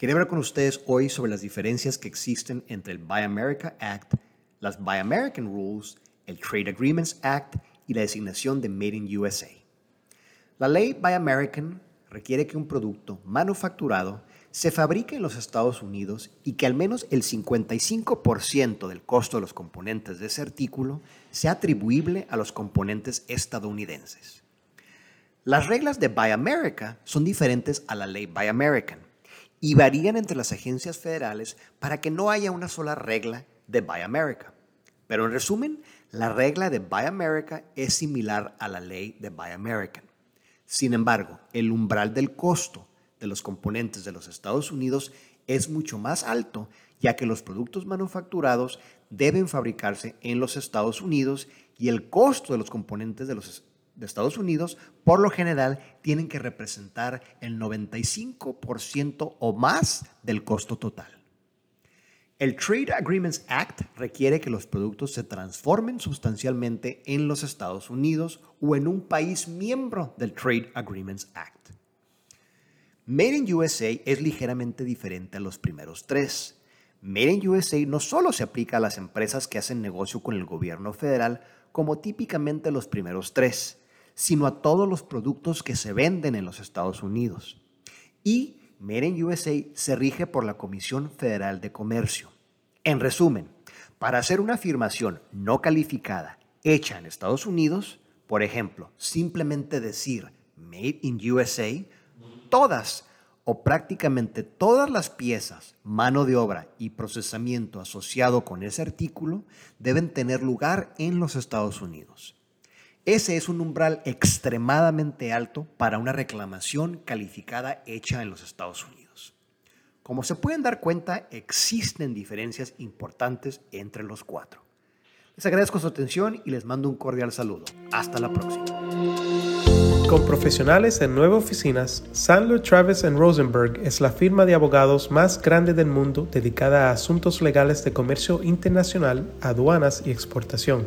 Quería hablar con ustedes hoy sobre las diferencias que existen entre el Buy America Act, las Buy American Rules, el Trade Agreements Act y la designación de Made in USA. La ley Buy American requiere que un producto manufacturado se fabrique en los Estados Unidos y que al menos el 55% del costo de los componentes de ese artículo sea atribuible a los componentes estadounidenses. Las reglas de Buy America son diferentes a la ley Buy American y varían entre las agencias federales para que no haya una sola regla de Buy America. Pero en resumen, la regla de Buy America es similar a la ley de Buy American. Sin embargo, el umbral del costo de los componentes de los Estados Unidos es mucho más alto, ya que los productos manufacturados deben fabricarse en los Estados Unidos y el costo de los componentes de los de Estados Unidos, por lo general, tienen que representar el 95% o más del costo total. El Trade Agreements Act requiere que los productos se transformen sustancialmente en los Estados Unidos o en un país miembro del Trade Agreements Act. Made in USA es ligeramente diferente a los primeros tres. Made in USA no solo se aplica a las empresas que hacen negocio con el gobierno federal, como típicamente los primeros tres, sino a todos los productos que se venden en los Estados Unidos. Y Made in USA se rige por la Comisión Federal de Comercio. En resumen, para hacer una afirmación no calificada hecha en Estados Unidos, por ejemplo, simplemente decir Made in USA, todas o prácticamente todas las piezas, mano de obra y procesamiento asociado con ese artículo deben tener lugar en los Estados Unidos. Ese es un umbral extremadamente alto para una reclamación calificada hecha en los Estados Unidos. Como se pueden dar cuenta, existen diferencias importantes entre los cuatro. Les agradezco su atención y les mando un cordial saludo. Hasta la próxima. Con profesionales en nueve oficinas, Sandler, Travis Rosenberg es la firma de abogados más grande del mundo dedicada a asuntos legales de comercio internacional, aduanas y exportación.